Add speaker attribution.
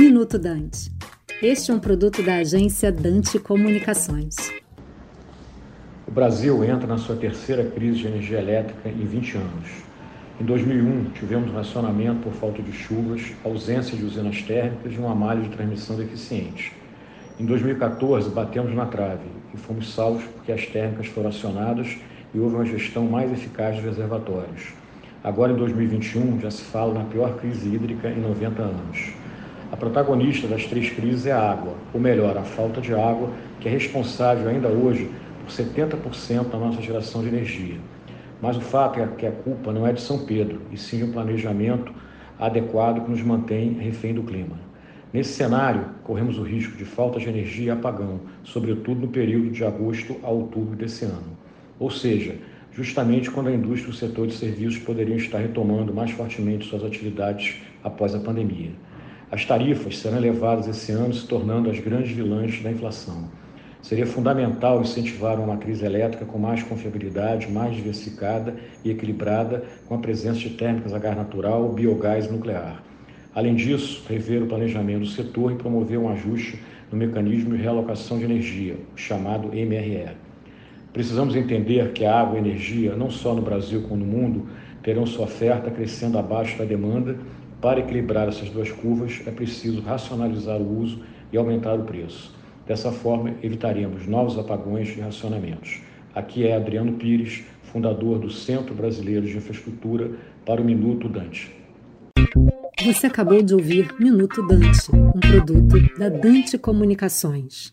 Speaker 1: Minuto Dante. Este é um produto da agência Dante Comunicações.
Speaker 2: O Brasil entra na sua terceira crise de energia elétrica em 20 anos. Em 2001, tivemos racionamento por falta de chuvas, ausência de usinas térmicas e uma malha de transmissão deficiente. Em 2014, batemos na trave e fomos salvos porque as térmicas foram acionadas e houve uma gestão mais eficaz dos reservatórios. Agora, em 2021, já se fala na pior crise hídrica em 90 anos. A protagonista das três crises é a água, ou melhor, a falta de água, que é responsável ainda hoje por 70% da nossa geração de energia. Mas o fato é que a culpa não é de São Pedro, e sim de um planejamento adequado que nos mantém refém do clima. Nesse cenário, corremos o risco de falta de energia e apagão, sobretudo no período de agosto a outubro desse ano. Ou seja, justamente quando a indústria e o setor de serviços poderiam estar retomando mais fortemente suas atividades após a pandemia. As tarifas serão elevadas esse ano, se tornando as grandes vilãs da inflação. Seria fundamental incentivar uma matriz elétrica com mais confiabilidade, mais diversificada e equilibrada, com a presença de térmicas a gás natural, biogás e nuclear. Além disso, rever o planejamento do setor e promover um ajuste no mecanismo de realocação de energia, chamado MRE. Precisamos entender que a água e a energia, não só no Brasil como no mundo, terão sua oferta crescendo abaixo da demanda. Para equilibrar essas duas curvas, é preciso racionalizar o uso e aumentar o preço. Dessa forma, evitaremos novos apagões e racionamentos. Aqui é Adriano Pires, fundador do Centro Brasileiro de Infraestrutura, para o Minuto Dante.
Speaker 1: Você acabou de ouvir Minuto Dante, um produto da Dante Comunicações.